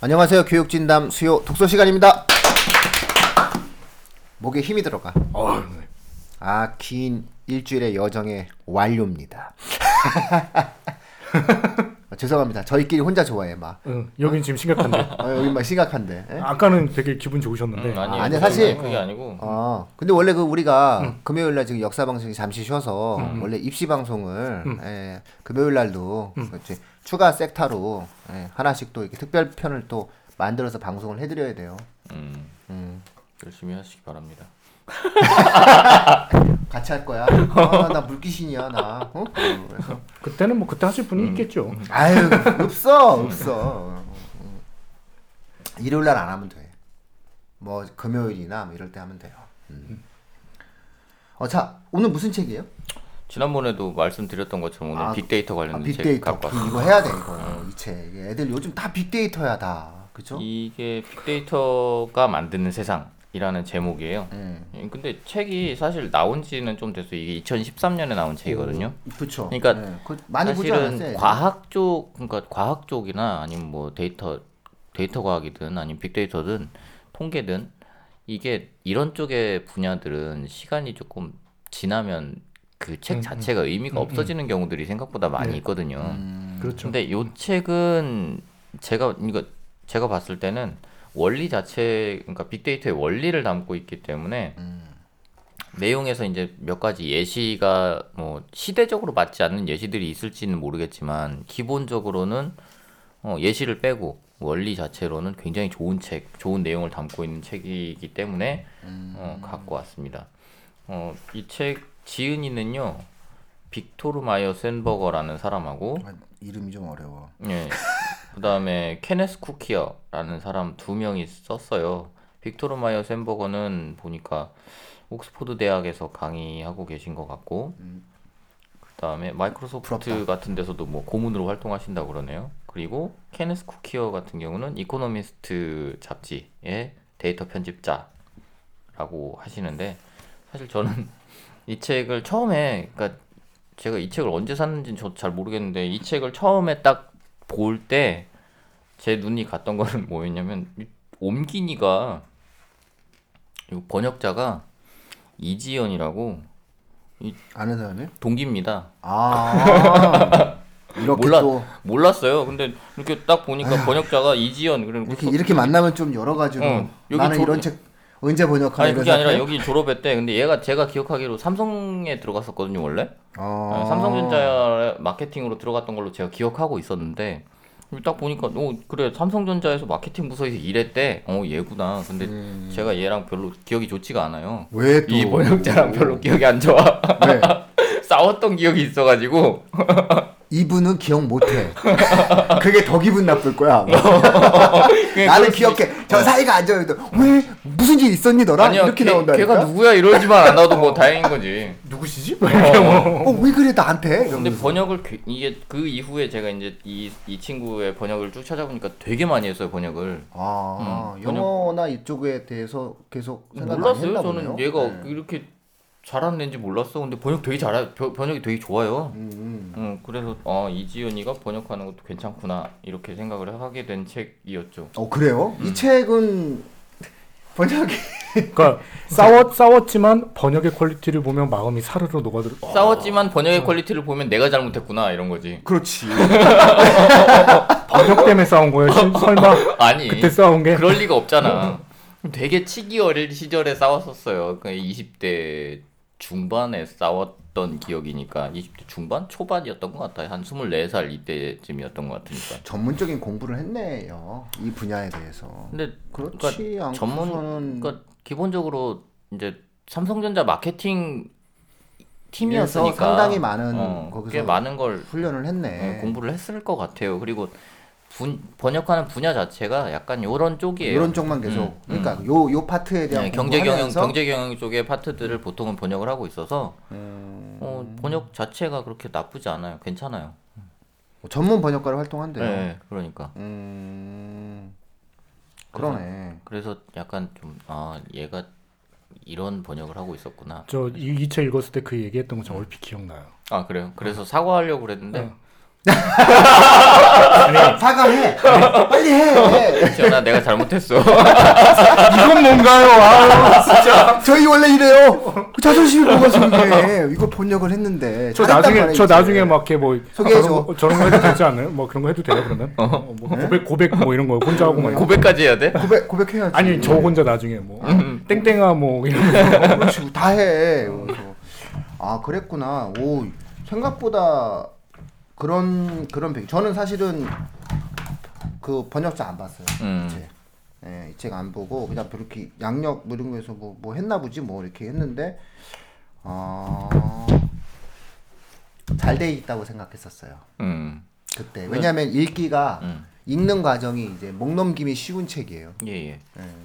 안녕하세요. 교육진담 수요 독서 시간입니다. 목에 힘이 들어가. 어, 네. 아, 긴 일주일의 여정의 완료입니다. 아, 죄송합니다. 저희끼리 혼자 좋아해 막. 응, 여긴 지금 심각한데. 어, 여기 막 심각한데. 예? 아까는 되게 기분 좋으셨는데. 음, 아니에요. 아, 아니, 사실- 그게 아니고 어, 근데 원래 그 우리가 금요일 날 지금 역사 방송이 잠시 쉬어서 원래 입시 방송을 예, 금요일 날도 그렇지, 추가 섹타로 예, 하나씩 또 이렇게 특별 편을 또 만들어서 방송을 해드려야 돼요. 음, 음. 열심히 하시기 바랍니다. 같이 할 거야. 아, 나 물귀신이야 나. 어? 그래서 그때는 뭐 그때 하실 분이 있겠죠. 아유 없어 없어. 음. 일요일 날 안 하면 돼. 뭐 금요일이나 뭐 이럴 때 하면 돼요. 음. 어자 오늘 무슨 책이에요? 지난번에도 말씀드렸던 것처럼 오늘 아, 빅데이터 아, 관련된 책 빅데이터 갖고 왔어요. 이거 해야 돼 이거 이 책. 애들 요즘 다 빅데이터야 다. 그죠? 이게 빅데이터가 만드는 세상이라는 제목이에요. 음. 예, 근데 책이 사실 나온 지는 좀 됐어요. 이게 2013년에 나온 책이거든요. 그렇죠. 그러니까 그 많이 사실은? 과학 쪽 그러니까 과학 쪽이나 아니면 뭐 데이터 데이터 과학이든 아니면 빅데이터든 통계든 이게 이런 쪽의 분야들은 시간이 조금 지나면 그책 음, 자체가 의미가 음, 없어지는 경우들이 생각보다 많이 네. 있거든요. 음. 그렇죠. 근데 요 책은 제가 이거 제가 봤을 때는 원리 자체 그러니까 빅데이터의 원리를 담고 있기 때문에 음. 내용에서 이제 몇 가지 예시가 뭐 시대적으로 맞지 않는 예시들이 있을지는 모르겠지만 기본적으로는 어, 예시를 빼고 원리 자체로는 굉장히 좋은 책, 좋은 내용을 담고 있는 책이기 때문에 어, 갖고 왔습니다. 어, 이 책 지은이는요 빅토르 마이어 센버거라는 사람하고 아, 이름이 좀 어려워. 예. 그다음에 케네스 쿠키어라는 사람 두 명이 썼어요. 빅토르 마이어 샌버거는 보니까 옥스포드 대학에서 강의하고 계신 것 같고, 그다음에 마이크로소프트 부럽다. 같은 데서도 뭐 고문으로 활동하신다고 그러네요. 그리고 케네스 쿠키어 같은 경우는 이코노미스트 잡지의 데이터 편집자라고 하시는데 사실 저는 이 책을 처음에 그러니까 제가 이 책을 언제 샀는지는 저도 잘 모르겠는데 이 책을 처음에 딱 볼 때 제 눈이 갔던 거는 뭐였냐면 이 옴기니가 이 번역자가 이지연이라고 아는 사람이? 동기입니다. 아 이렇게 몰라 또 몰랐어요. 근데 이렇게 딱 보니까 번역자가 이지연 그리고 이렇게 이렇게 만나면 좀 여러 가지로 어, 나는 조- 이런 책 언제 번역하는 아니 그게 아니라 여기 졸업했대. 근데 얘가 제가 기억하기로 삼성에 들어갔었거든요 원래. 어... 아, 삼성전자 마케팅으로 들어갔던 걸로 제가 기억하고 있었는데 딱 보니까 어 그래 삼성전자에서 마케팅 부서에서 일했대. 어 얘구나. 근데 음. 제가 얘랑 별로 기억이 좋지가 않아요. 왜 또? 이 번역자랑 별로 기억이 안 좋아. 왜? 싸웠던 기억이 있어가지고 이분은 기억 못해. 그게 더 기분 나쁠 거야. 나는 기억해. 저 사이가 안 좋아요. 왜 무슨 일 있었니 너랑? 아니야 이렇게 걔, 나온다니까. 걔가 누구야 이러지만 않아도 뭐 다행인 거지. 누구시지? 어, 왜 그래 나한테? 근데 이러면서. 번역을 그- 이게 그 이후에 제가 이제 이, 이 친구의 번역을 쭉 찾아보니까 되게 많이 했어요 번역을. 아 음, 영어나 이쪽에 대해서 계속 생각 많이 몰랐어요. 했나 저는 보네요. 얘가 네. 이렇게 잘하는 애인지 몰랐어. 근데 번역 되게 잘해. 벼- 번역이 되게 좋아요. 음, 음. 음, 그래서 어 이지연이가 번역하는 것도 괜찮구나 이렇게 생각을 하게 된 책이었죠. 어 그래요? 음. 이 책은 번역이 그러니까 싸웠 싸웠지만 번역의 quality를 보면 마음이 사르르 녹아들. 싸웠지만 번역의 quality를 보면 내가 잘못했구나 이런 거지. 그렇지. 번역 때문에 싸운 거예요? 실- 설마 아니 그때 싸운 게? 그럴 리가 없잖아. 되게 치기 어릴 시절에 싸웠었어요. 그 20대 중반에 싸웠던 기억이니까 20대 중반 초반이었던 것 같아요. 한 24살 이때쯤이었던 것 같으니까. 전문적인 공부를 했네요. 이 분야에 대해서. 근데 그렇지 않고서는 전문 그러니까 기본적으로 이제 삼성전자 마케팅 팀이었으니까 상당히 많은 어, 거기서 꽤 많은 걸 훈련을 했네. 어, 공부를 했을 것 같아요. 그리고 분, 번역하는 분야 자체가 약간 요런 쪽이에요. 이런 쪽만 계속. 음, 그러니까 요 요 파트에 대한 네, 경제 경영 공부하면서 경제 경영 쪽의 파트들을 보통은 번역을 하고 있어서 음, 어, 번역 자체가 그렇게 나쁘지 않아요. 괜찮아요. 전문 번역가로 활동한대요. 네, 그러니까 음, 그러네. 그래서 약간 좀 아 얘가 이런 번역을 하고 있었구나. 저 이 책 읽었을 때 그 얘기했던 거 저 얼핏 기억나요. 아 그래요. 그래서 사과하려고 그랬는데 네. 사과해. 빨리 해. 지연아 내가 잘못했어. 이건 뭔가요? 아, 진짜. 저희 원래 이래요. 그 자존심이 뭐가서 이게 이거 번역을 했는데. 저 잘했단 나중에 말이야, 저 이제. 나중에 막 이렇게 뭐 소개해줘. 저런 거, 저런 거 해도 되지 않아요? 뭐 그런 거 해도 돼요 그러면? 어, 뭐 고백 고백 뭐 이런 거 혼자 하고 막 이런 거. 고백까지 해야 돼? 고백 고백해야지. 아니 저 혼자 나중에 뭐 음. 땡땡아 뭐 이런 거. 그렇지 다 해. 그래서 아 그랬구나. 오 생각보다 그런 그런 배. 저는 사실은 그 번역자 안 봤어요. 음. 이 책. 예, 이책 안 보고 그냥 그렇게 양력 뭐 이런 거에서 뭐, 뭐 했나 보지 뭐 이렇게 했는데 어 잘 돼 있다고 생각했었어요. 음. 그때 왜냐하면 읽기가 음. 읽는 과정이 이제 목 넘김이 쉬운 책이에요. 예예. 예,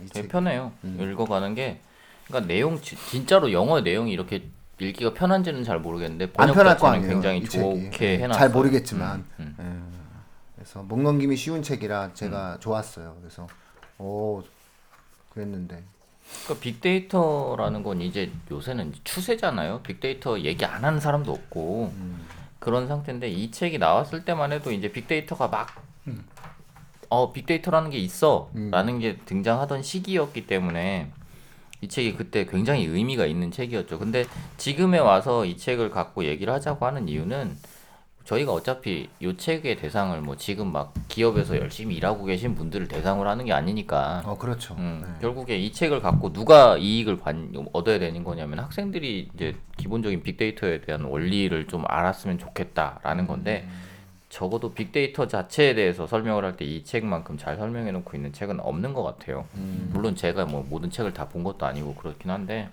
이 되게 책. 편해요. 음. 읽어가는 게 그러니까 내용 지- 진짜로 영어 내용이 이렇게 읽기가 편한지는 잘 모르겠는데 안 번역 편할 거 아니에요. 굉장히. 좋게 예, 해놨어요. 잘 모르겠지만 음, 예. 그래서 목 넘김이 쉬운 책이라 제가 좋았어요. 그래서 오 그랬는데 그러니까 빅데이터라는 건 이제 요새는 추세잖아요. 빅데이터 얘기 안 하는 사람도 없고 음. 그런 상태인데 이 책이 나왔을 때만 해도 이제 빅데이터가 막 어, 빅데이터라는 게 있어. 음. 라는 게 등장하던 시기였기 때문에 이 책이 그때 굉장히 의미가 있는 책이었죠. 근데 지금에 와서 이 책을 갖고 얘기를 하자고 하는 이유는 저희가 어차피 이 책의 대상을 뭐 지금 막 기업에서 열심히 일하고 계신 분들을 대상으로 하는 게 아니니까 어 그렇죠. 음, 네. 결국에 이 책을 갖고 누가 이익을 받, 얻어야 되는 거냐면 학생들이 이제 기본적인 빅데이터에 대한 원리를 좀 알았으면 좋겠다라는 건데 적어도 빅데이터 자체에 대해서 설명을 할 때 이 책만큼 잘 설명해 놓고 있는 책은 없는 것 같아요. 음. 물론 제가 뭐 모든 책을 다 본 것도 아니고 그렇긴 한데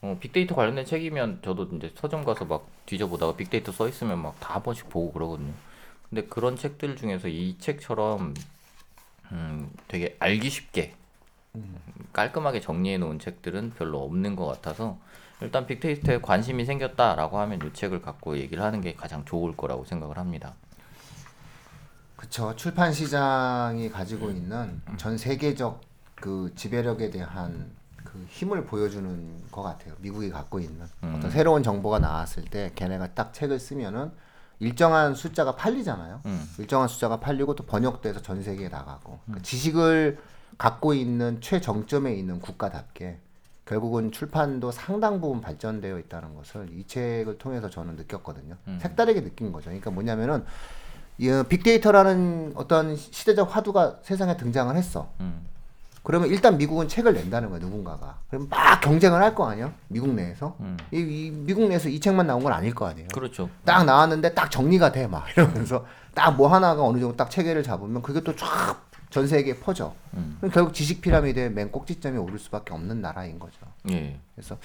어, 빅데이터 관련된 책이면 저도 이제 서점 가서 막 뒤져보다가 빅데이터 써 있으면 막 다 한 번씩 보고 그러거든요. 근데 그런 책들 중에서 이 책처럼 음, 되게 알기 쉽게 깔끔하게 정리해 놓은 책들은 별로 없는 것 같아서 일단 빅데이터에 관심이 생겼다라고 하면 이 책을 갖고 얘기를 하는 게 가장 좋을 거라고 생각을 합니다. 그쵸 출판 시장이 가지고 있는 전 세계적 그 지배력에 대한 그 힘을 보여주는 것 같아요. 미국이 갖고 있는 어떤 새로운 정보가 나왔을 때 걔네가 딱 책을 쓰면은 일정한 숫자가 팔리잖아요. 음. 일정한 숫자가 팔리고 또 번역돼서 전 세계에 나가고 그 지식을 갖고 있는 최정점에 있는 국가답게 결국은 출판도 상당 부분 발전되어 있다는 것을 이 책을 통해서 저는 느꼈거든요. 색다르게 느낀 거죠. 그러니까 뭐냐면은 빅데이터라는 어떤 시대적 화두가 세상에 등장을 했어. 음. 그러면 일단 미국은 책을 낸다는 거야 누군가가. 그럼 막 경쟁을 할 거 아니야 미국 내에서. 음. 이, 이 미국 내에서 이 책만 나온 건 아닐 거 아니에요. 그렇죠. 딱 나왔는데 딱 정리가 돼 막 이러면서 딱 뭐 하나가 어느 정도 딱 체계를 잡으면 그게 또 쫙 전 세계에 퍼져. 음. 그럼 결국 지식 피라미드의 맨 꼭지점에 오를 수밖에 없는 나라인 거죠. 예. 그래서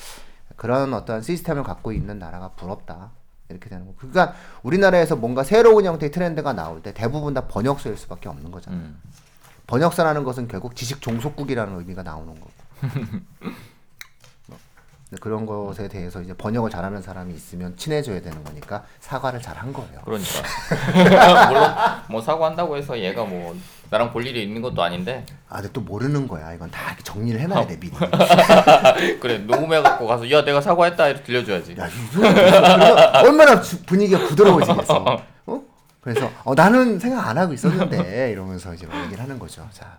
그런 어떤 시스템을 갖고 있는 나라가 부럽다. 이렇게 되는 거. 그러니까 우리나라에서 뭔가 새로운 형태의 트렌드가 나올 때 대부분 다 번역서일 수밖에 없는 거잖아요. 음. 번역사라는 것은 결국 지식 종속국이라는 의미가 나오는 거고. 그런 것에 대해서 이제 번역을 잘하는 사람이 있으면 친해져야 되는 거니까 사과를 잘 한 거예요. 그러니까 물론 뭐 사과한다고 해서 얘가 뭐 나랑 볼 일이 있는 것도 아닌데 아, 근데 또 모르는 거야. 이건 다 정리를 해놔야 돼 미리. 그래 녹음해 갖고 가서 야 내가 사과했다 이렇게 들려줘야지. 야, 얼마나 주- 분위기가 부드러워지겠어. 어? 그래서 어, 나는 생각 안 하고 있었는데 이러면서 이제 막 얘기를 하는 거죠. 자,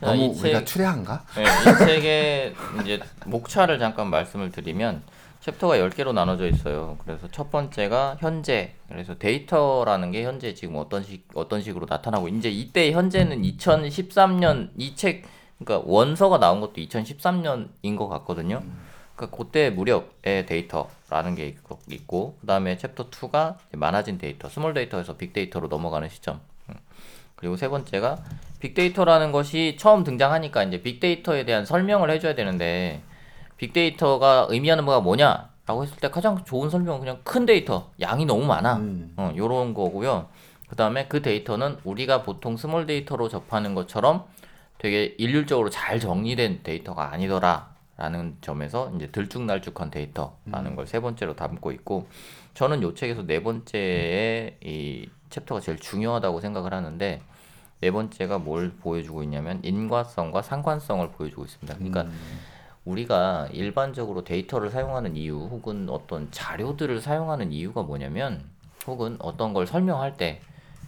자, 너무 이 우리가 책- 추레한가? 네, 이 책의 이제 목차를 잠깐 말씀을 드리면 챕터가 10개로 나눠져 있어요. 그래서 첫 번째가 현재. 그래서 데이터라는 게 현재 지금 어떤 식 어떤 식으로 나타나고 이제 이때 현재는 2013년 이 책 그러니까 원서가 나온 것도 2013년인 것 같거든요. 그러니까 그때 무렵의 데이터라는 게 있고, 그다음에 챕터 2가 많아진 데이터, small 데이터에서 빅 데이터로 넘어가는 시점. 음. 그리고 세 번째가 빅데이터라는 것이 처음 등장하니까 이제 빅데이터에 대한 설명을 해줘야 되는데 빅데이터가 의미하는 바가 뭐냐 라고 했을 때 가장 좋은 설명은 그냥 큰 데이터, 양이 너무 많아. 음. 어, 요런 거고요. 그 다음에 그 데이터는 우리가 보통 small 데이터로 접하는 것처럼 되게 일률적으로 잘 정리된 데이터가 아니더라. 라는 점에서 이제 들쭉날쭉한 데이터라는 걸 세 번째로 담고 있고 저는 요 책에서 네 번째의 이 챕터가 제일 중요하다고 생각을 하는데 네 번째가 뭘 보여주고 있냐면 인과성과 상관성을 보여주고 있습니다. 그러니까 우리가 일반적으로 데이터를 사용하는 이유 혹은 어떤 자료들을 사용하는 이유가 뭐냐면 혹은 어떤 걸 설명할 때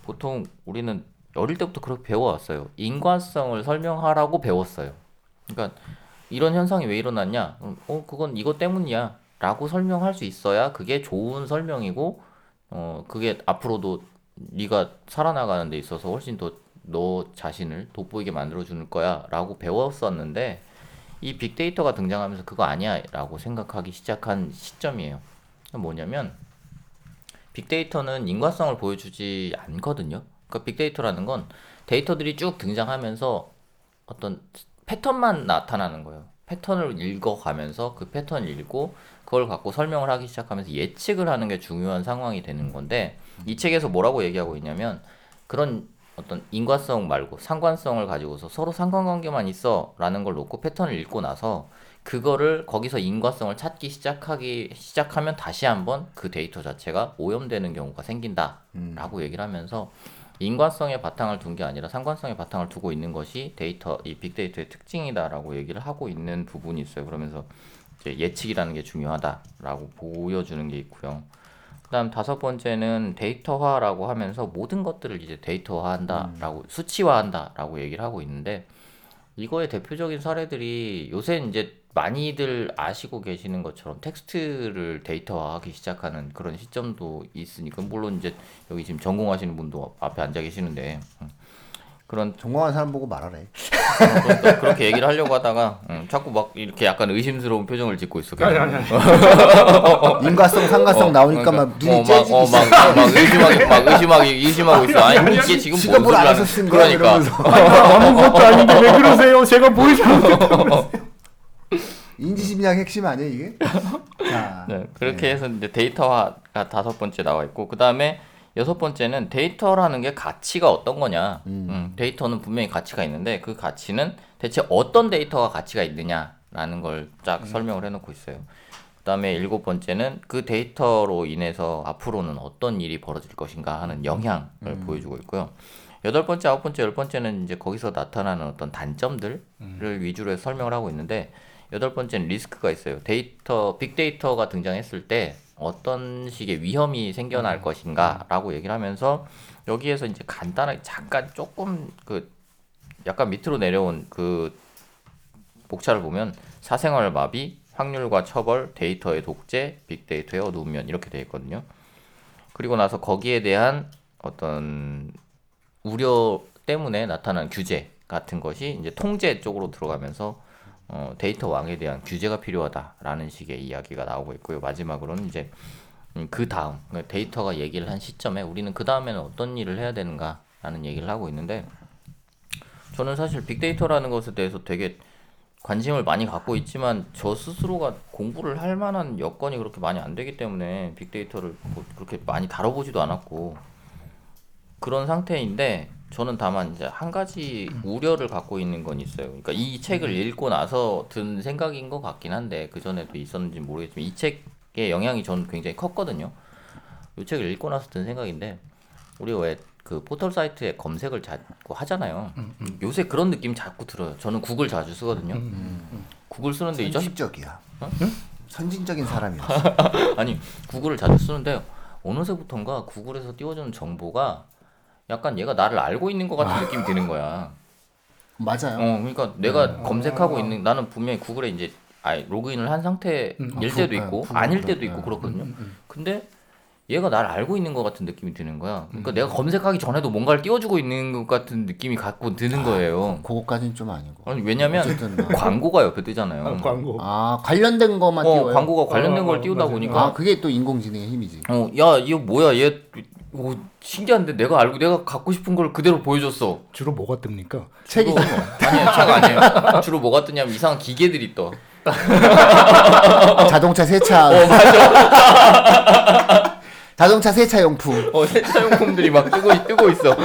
보통 우리는 어릴 때부터 그렇게 배워왔어요. 인과성을 설명하라고 배웠어요. 그러니까 이런 현상이 왜 일어났냐? 음, 어, 그건 이것 때문이야. 라고 설명할 수 있어야 그게 좋은 설명이고, 어, 그게 앞으로도 네가 살아나가는 데 있어서 훨씬 더 너 자신을 돋보이게 만들어주는 거야. 라고 배웠었는데, 이 빅데이터가 등장하면서 그거 아니야. 라고 생각하기 시작한 시점이에요. 뭐냐면, 빅데이터는 인과성을 보여주지 않거든요. 그러니까 빅데이터라는 건 데이터들이 쭉 등장하면서 어떤 패턴만 나타나는 거예요. 패턴을 읽어가면서 그 패턴을 읽고 그걸 갖고 설명을 하기 시작하면서 예측을 하는 게 중요한 상황이 되는 건데 이 책에서 뭐라고 얘기하고 있냐면 그런 어떤 인과성 말고 상관성을 가지고서 서로 상관관계만 있어 라는 걸 놓고 패턴을 읽고 나서 그거를 거기서 인과성을 찾기 시작하기 시작하면 다시 한번 그 데이터 자체가 오염되는 경우가 생긴다라고 얘기를 하면서 인과성에 바탕을 둔 게 아니라 상관성에 바탕을 두고 있는 것이 데이터 이 빅데이터의 특징이다라고 얘기를 하고 있는 부분이 있어요. 그러면서 예측이라는 게 중요하다라고 보여주는 게 있고요. 그다음 다섯 번째는 데이터화라고 하면서 모든 것들을 이제 데이터화한다라고 수치화한다라고 얘기를 하고 있는데 이거의 대표적인 사례들이 요새 이제 많이들 아시고 계시는 것처럼 텍스트를 데이터화하기 시작하는 그런 시점도 있으니까 물론 이제 여기 지금 전공하시는 분도 앞에 앉아 계시는데 음, 그런 전공한 사람 보고 말하래. 그러니까 그렇게 얘기를 하려고 하다가 음, 자꾸 막 이렇게 약간 의심스러운 표정을 짓고 있어. 아니 아니 아니. 인과성, 상관성 나오니까 막 눈이 째지기 어, 막, 막, 막 의심하기 막 의심하기 의심하고 있어. 아니 이게 지금 지가 뭔 뭘? 알아서 쓴 거야 그러니까 이러면서 아무것도 아닌데 왜 그러세요? 제가 보이지 않는데. 인지심리학 핵심 아니야 이게? 자, 네, 그렇게 해서 이제 데이터화가 다섯 번째 나와 있고 그 다음에 여섯 번째는 데이터라는 게 가치가 어떤 거냐. 음, 데이터는 분명히 가치가 있는데 그 가치는 대체 어떤 데이터가 가치가 있느냐라는 걸 쫙 설명을 해놓고 있어요. 그 다음에 일곱 번째는 그 데이터로 인해서 앞으로는 어떤 일이 벌어질 것인가 하는 영향을 보여주고 있고요. 여덟 번째, 아홉 번째, 열 번째는 이제 거기서 나타나는 어떤 단점들을 위주로 해서 설명을 하고 있는데 여덟 번째는 리스크가 있어요. 데이터, 빅데이터가 등장했을 때 어떤 식의 위험이 생겨날 것인가라고 얘기를 하면서 여기에서 이제 간단하게 잠깐 조금 그 약간 밑으로 내려온 그 목차를 보면 사생활 마비, 확률과 처벌, 데이터의 독재, 빅데이터의 어두운 면 이렇게 되어 있거든요. 그리고 나서 거기에 대한 어떤 우려 때문에 나타난 규제 같은 것이 이제 통제 쪽으로 들어가면서 어, 데이터 왕에 대한 규제가 필요하다라는 식의 이야기가 나오고 있고요. 마지막으로는 이제 음, 그 다음 그러니까 데이터가 얘기를 한 시점에 우리는 그 다음에는 어떤 일을 해야 되는가라는 얘기를 하고 있는데 저는 사실 빅데이터라는 것에 대해서 되게 관심을 많이 갖고 있지만 저 스스로가 공부를 할 만한 여건이 그렇게 많이 안 되기 때문에 빅데이터를 뭐 그렇게 많이 다뤄보지도 않았고 그런 상태인데 저는 다만 이제 한 가지 우려를 갖고 있는 건 있어요. 그러니까 이 책을 읽고 나서 든 생각인 것 같긴 한데 그 전에도 있었는지 모르겠지만 이 책의 영향이 저는 굉장히 컸거든요. 이 책을 읽고 나서 든 생각인데 우리가 왜그 포털 사이트에 검색을 자꾸 하잖아요. 요새 그런 느낌 자꾸 들어요. 저는 구글 자주 쓰거든요. 구글 쓰는데 이 자식 선진적이야. 어? 선진적인 사람이었어. 아니 구글을 자주 쓰는데 어느새부턴가 구글에서 띄워주는 정보가 약간 얘가 나를 알고 있는 것 같은 느낌이 드는 거야. 맞아요. 어, 그러니까 내가 검색하고 있는 나는 분명히 구글에 이제 아예 로그인을 한 상태일 때도 구- 있고 네, 아닐 때도 있고 네. 그렇거든요. 근데 얘가 나를 알고 있는 것 같은 느낌이 드는 거야. 그러니까 내가 검색하기 전에도 뭔가를 띄워주고 있는 것 같은 느낌이 갖고 드는 거예요. 그거까지는 좀 아니고. 아니 왜냐면. 광고가 옆에 뜨잖아요. 아, 광고. 아 관련된 것만 어, 띄워요. 광고가 관련된 어, 걸 어, 띄우다 맞아요. 보니까 아 그게 또 인공지능의 힘이지. 어, 야, 이거 뭐야? 얘 오, 신기한데 내가 알고 내가 갖고 싶은 걸 그대로 보여줬어. 주로 뭐가 뜹니까? 책이지 뭐. 아니야, 책 아니에요. 주로 뭐가 뜨냐면 이상한 기계들이 떠. 자동차 세차. 어, 자동차 세차 용품. 어, 세차 용품들이 막 뜨고 뜨고 있어.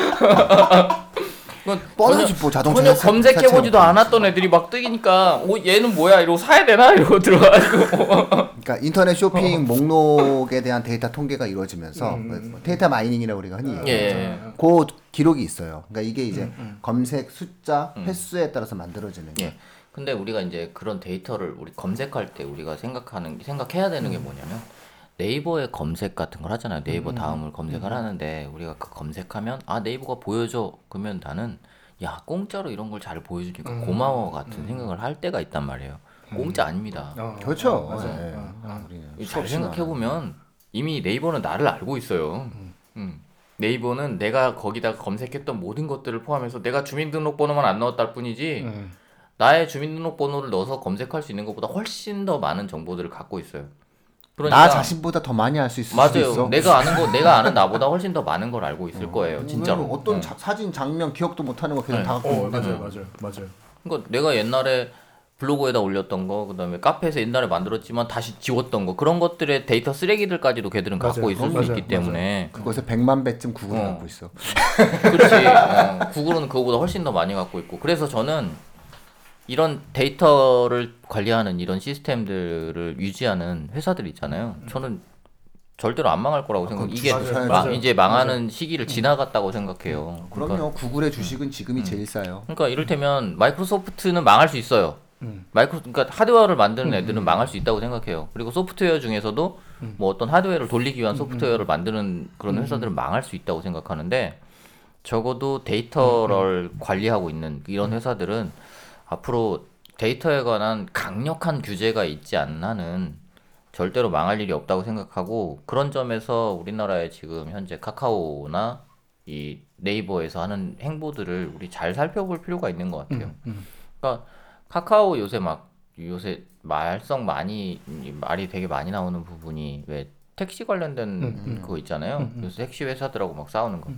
그건 뻔하지 전혀- 뭐 자동차 전혀 검색해 보지도 세차용품. 않았던 애들이 막 뜨기니까 어 얘는 뭐야 이러고 사야 되나 이러고 들어가지고 그러니까 인터넷 쇼핑 목록에 대한 데이터 통계가 이루어지면서 뭐 데이터 마이닝이라고 우리가 흔히 예. 얘기하죠. 그 기록이 있어요. 그러니까 이게 이제 검색 숫자, 횟수에 따라서 만들어지는 게. 예. 근데 우리가 이제 그런 데이터를 우리 검색할 때 우리가 생각하는 생각해야 되는 음. 게 뭐냐면 네이버에 검색 같은 걸 하잖아요. 네이버 다음을 검색을 하는데 우리가 그 검색하면 아 네이버가 보여줘 그러면 나는 야 공짜로 이런 걸 잘 보여주니까 고마워 같은 생각을 할 때가 있단 말이에요. 공짜 아닙니다. 어, 그렇죠. 어, 맞아. 예. 어, 어. 우리는 잘 수없이 생각해 보면 이미 네이버는 나를 알고 있어요. 음. 네이버는 내가 거기다가 검색했던 모든 것들을 포함해서 내가 주민등록번호만 안 넣었다를 뿐이지 음. 나의 주민등록번호를 넣어서 검색할 수 있는 것보다 훨씬 더 많은 정보들을 갖고 있어요. 그러니까 나 자신보다 더 많이 알 수 있을 맞아요. 있어. 내가 아는 거 내가 아는 나보다 훨씬 더 많은 걸 알고 있을 거예요. 진짜로. 어떤 어. 자- 사진 장면 기억도 못 하는 거 그냥 네. 다 갖고 어, 있는데 맞아요, 맞아요, 맞아요. 그러니까 내가 옛날에 블로그에다 올렸던 거, 그다음에 카페에서 옛날에 만들었지만 다시 지웠던 거 그런 것들의 데이터 쓰레기들까지도 걔들은 갖고 맞아요. 있을 수 맞아요. 있기 때문에 그것에 100만 배쯤 구글을 어. 갖고 있어. 그렇지. 어, 구글은 그거보다 훨씬 더 많이 갖고 있고 그래서 저는 이런 데이터를 관리하는 이런 시스템들을 유지하는 회사들 있잖아요. 저는 절대로 안 망할 거라고 생각. 이게 사야죠. 마- 맞아요. 이제 망하는 시기를 지나갔다고 생각해요. 그럼요. 그러니까, 구글의 주식은 지금이 음. 제일 싸요. 그러니까 이를테면 마이크로소프트는 망할 수 있어요. 음. 마이크로 그러니까 하드웨어를 만드는 애들은 망할 수 있다고 생각해요. 그리고 소프트웨어 중에서도 뭐 어떤 하드웨어를 돌리기 위한 소프트웨어를 만드는 그런 회사들은 망할 수 있다고 생각하는데 적어도 데이터를 관리하고 있는 이런 회사들은 앞으로 데이터에 관한 강력한 규제가 있지 않는 한은 절대로 망할 일이 없다고 생각하고 그런 점에서 우리나라의 지금 현재 카카오나 이 네이버에서 하는 행보들을 우리 잘 살펴볼 필요가 있는 것 같아요. 그러니까 카카오 요새 막 요새 말썽 많이 말이 되게 많이 나오는 부분이 왜 택시 관련된 그거 있잖아요. 그래서 택시 회사들하고 막 싸우는 거.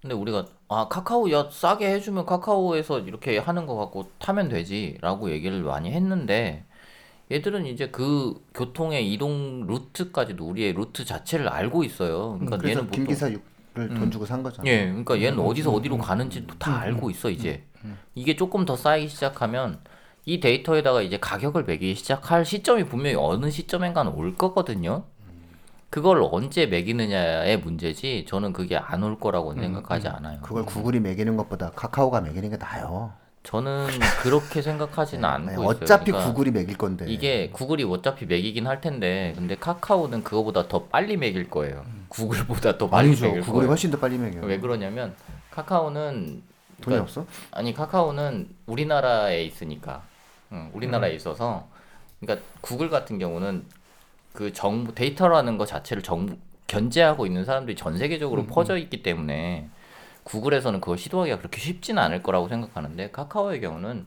근데 우리가 아 카카오 야 싸게 해주면 카카오에서 이렇게 하는 거 갖고 타면 되지라고 얘기를 많이 했는데 얘들은 이제 그 교통의 이동 루트까지도 우리의 루트 자체를 알고 있어요. 그러니까 그래서 얘는 보통 김 기사 6을 돈 주고 산 거잖아. 예, 그러니까 얘는 어디서 어디로 가는지 다 알고 있어 이제. 이게 조금 더 쌓이기 시작하면 이 데이터에다가 이제 가격을 매기기 시작할 시점이 분명히 어느 시점엔가는 올 거거든요. 그걸 언제 매기느냐의 문제지 저는 그게 안 올 거라고 는 생각하지 않아요. 그걸 구글이 매기는 것보다 카카오가 매기는 게 나아요. 저는 그렇게 생각하지는 않고 아니, 있어요. 어차피 그러니까 구글이 매길 건데. 이게 구글이 어차피 매기긴 할 텐데 근데 카카오는 그거보다 더 빨리 매길 거예요. 구글보다 더 빨리 아니죠. 매길 구글이 거예요. 훨씬 더 빨리 매겨. 왜 그러냐면 카카오는 돈이 그러니까 없어? 아니 카카오는 우리나라에 있으니까 응, 우리나라에 음. 있어서 그러니까 구글 같은 경우는 그 정보 데이터라는 것 자체를 정부 견제하고 있는 사람들이 전 음, 세계적으로 퍼져 있기 때문에 구글에서는 그걸 시도하기가 그렇게 쉽지는 않을 거라고 생각하는데 카카오의 경우는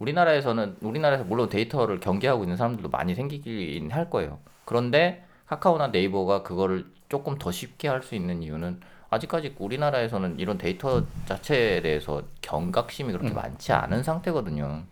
우리나라에서는 우리나라에서 물론 데이터를 경계하고 있는 사람들도 많이 생기긴 할 거예요. 그런데 카카오나 네이버가 그거를 조금 더 쉽게 할 수 있는 이유는 아직까지 우리나라에서는 이런 데이터 자체에 대해서 경각심이 그렇게 많지 않은 상태거든요.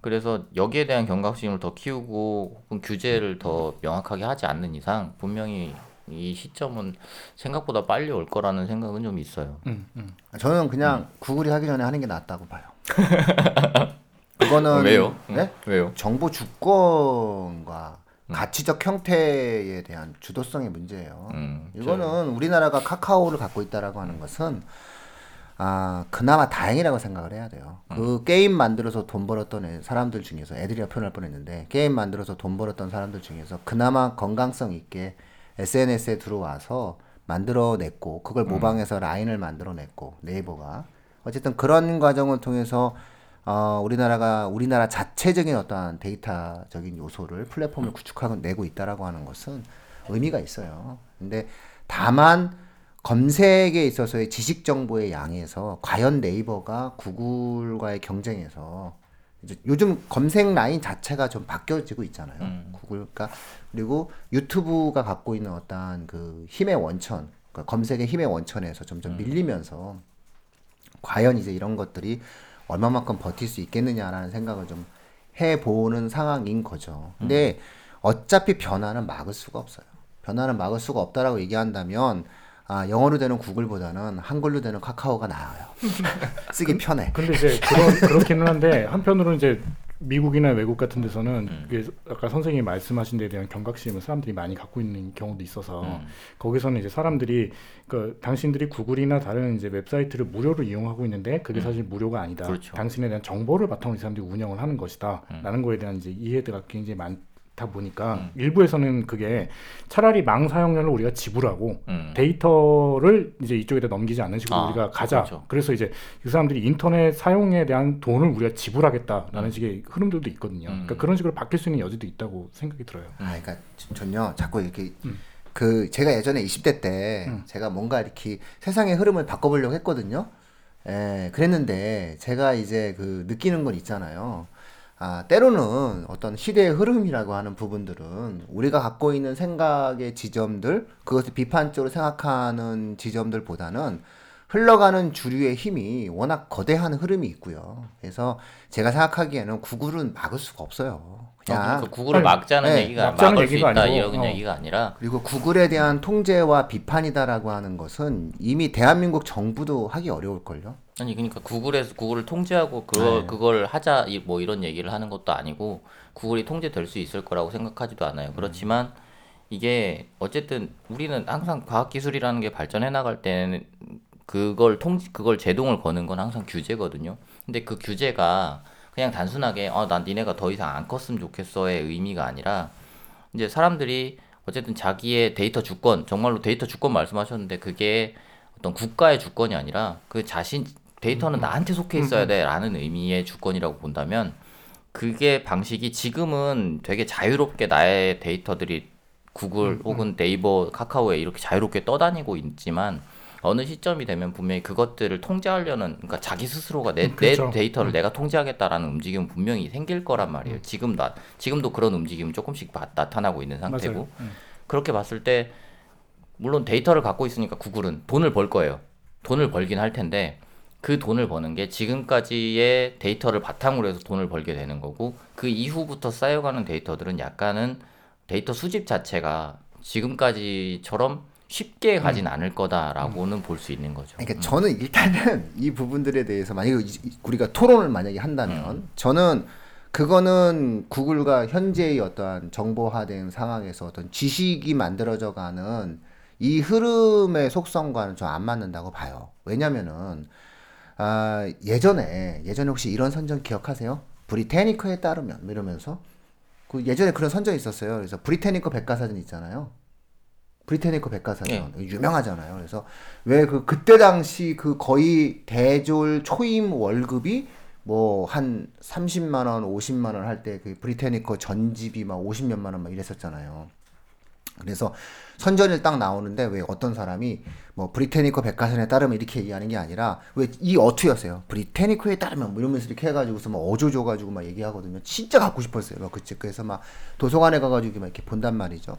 그래서 여기에 대한 경각심을 더 키우고 혹은 규제를 더 명확하게 하지 않는 이상 분명히 이 시점은 생각보다 빨리 올 거라는 생각은 좀 있어요. 음, 음. 저는 그냥 구글이 하기 전에 하는 게 낫다고 봐요. 그거는 왜요? 네? 왜요? 정보 주권과 음. 가치적 형태에 대한 주도성의 문제예요. 음, 이거는 우리나라가 카카오를 갖고 있다라고 하는 것은 아 그나마 다행이라고 생각을 해야 돼요. 음. 그 게임 만들어서 돈 벌었던 애- 사람들 중에서 애들이라 표현할 뻔했는데 게임 만들어서 돈 벌었던 사람들 중에서 그나마 건강성 있게 SNS에 들어와서 만들어냈고 그걸 음. 모방해서 라인을 만들어냈고 네이버가 어쨌든 그런 과정을 통해서 어, 우리나라가 우리나라 자체적인 어떠한 데이터적인 요소를 플랫폼을 구축하고 내고 있다라고 하는 것은 의미가 있어요. 근데 다만 검색에 있어서의 지식 정보의 양에서 과연 네이버가 구글과의 경쟁에서 요즘 검색 라인 자체가 좀 바뀌어지고 있잖아요. 구글과 그리고 유튜브가 갖고 있는 어떠한 그 힘의 원천, 그러니까 검색의 힘의 원천에서 점점 밀리면서 과연 이제 이런 것들이 얼마만큼 버틸 수 있겠느냐라는 생각을 좀 해보는 상황인 거죠. 근데 어차피 변화는 막을 수가 없어요. 변화는 막을 수가 없다라고 얘기한다면 아, 영어로 되는 구글보다는 한글로 되는 카카오가 나아요. 쓰기 편해. 근데 이제 그런 그렇기는 한데 한편으로는 이제 미국이나 외국 같은 데서는 음. 아까 선생님이 말씀하신 데에 대한 경각심을 사람들이 많이 갖고 있는 경우도 있어서 음. 거기서는 이제 사람들이 그 당신들이 구글이나 다른 이제 웹사이트를 무료로 이용하고 있는데 그게 사실 무료가 아니다. 음. 그렇죠. 음. 당신에 대한 정보를 바탕으로 이 사람들이 운영을 하는 것이다. 라는 거에 대한 이제 이해도가 굉장히 많 보니까 음. 일부에서는 그게 차라리 망 사용료를 우리가 지불하고 음. 데이터를 이제 이쪽에다 넘기지 않는 식으로 아, 우리가 가자. 그렇죠. 그래서 이제 그 사람들이 인터넷 사용에 대한 돈을 우리가 지불하겠다라는 음. 식의 흐름들도 있거든요. 음. 그러니까 그런 식으로 바뀔 수 있는 여지도 있다고 생각이 들어요. 아, 그러니까 저- 전요 자꾸 이렇게 음. 그 제가 예전에 20대 때 음. 제가 뭔가 이렇게 세상의 흐름을 바꿔보려고 했거든요. 예, 그랬는데 제가 이제 그 느끼는 건 있잖아요. 아, 때로는 어떤 시대의 흐름이라고 하는 부분들은 우리가 갖고 있는 생각의 지점들, 그것을 비판적으로 생각하는 지점들보다는 흘러가는 주류의 힘이 워낙 거대한 흐름이 있고요. 그래서 제가 생각하기에는 구글은 막을 수가 없어요. 어, 그냥 그러니까 구글을 아니, 막자는 네, 얘기가 막자는 막을 수 얘기가 있다 아니고, 이런 어. 얘기가 아니라 그리고 구글에 대한 통제와 비판이다라고 하는 것은 이미 대한민국 정부도 하기 어려울 걸요. 아니 그러니까 구글에서 구글을 통제하고 그걸 네. 그걸 하자 이- 뭐 이런 얘기를 하는 것도 아니고 구글이 통제될 수 있을 거라고 생각하지도 않아요. 그렇지만 이게 어쨌든 우리는 항상 과학 기술이라는 게 발전해 나갈 때는 그걸 통 그걸 제동을 거는 건 항상 규제거든요. 근데 그 규제가 그냥 단순하게 어난 니네가 더 이상 안 컸으면 좋겠어의 의미가 아니라 이제 사람들이 어쨌든 자기의 데이터 주권 정말로 데이터 주권 말씀하셨는데 그게 어떤 국가의 주권이 아니라 그 자신 데이터는 나한테 속해 있어야 돼라는 의미의 주권이라고 본다면 그게 방식이 지금은 되게 자유롭게 나의 데이터들이 구글 혹은 네이버 카카오에 이렇게 자유롭게 떠다니고 있지만 어느 시점이 되면 분명히 그것들을 통제하려는 그러니까 자기 스스로가 내, 음, 그렇죠. 내 데이터를 내가 통제하겠다라는 움직임은 분명히 생길 거란 말이에요. 지금 나 지금도 그런 움직임은 조금씩 바- 나타나고 있는 상태고. 음. 그렇게 봤을 때 물론 데이터를 갖고 있으니까 구글은 돈을 벌 거예요. 돈을 벌긴 할 텐데 그 돈을 버는 게 지금까지의 데이터를 바탕으로 해서 돈을 벌게 되는 거고 그 이후부터 쌓여가는 데이터들은 약간은 데이터 수집 자체가 지금까지처럼 쉽게 가진 않을 거다라고는 볼 수 있는 거죠. 그러니까 저는 일단은 이 부분들에 대해서 만약에 우리가 토론을 만약에 한다면 저는 그거는 구글과 현재의 어떠한 정보화된 상황에서 어떤 지식이 만들어져 가는 이 흐름의 속성과는 좀 안 맞는다고 봐요. 왜냐면은 아, 예전에 예전에 혹시 이런 선전 기억하세요? 브리테니커에 따르면 뭐 이러면서 그 예전에 그런 선전이 있었어요. 그래서 브리테니커 백과사전 있잖아요. 브리테니커 백과사전 유명하잖아요. 그래서 왜 그 그때 당시 그 거의 대졸 초임 월급이 뭐 한 30만 원, 50만 원 할 때 그 브리태니커 전집이 막 50몇만 원 막 이랬었잖아요. 그래서 선전이 딱 나오는데 왜 어떤 사람이 뭐 브리태니커 백과사전에 따르면 이렇게 얘기하는 게 아니라 왜 이 어투였어요. 브리태니커에 따르면 뭐 이러면서 이렇게 해가지고서 막 어조 줘가지고 막 얘기하거든요. 진짜 갖고 싶었어요. 막 그치 그래서 막 도서관에 가가지고 막 이렇게 본단 말이죠.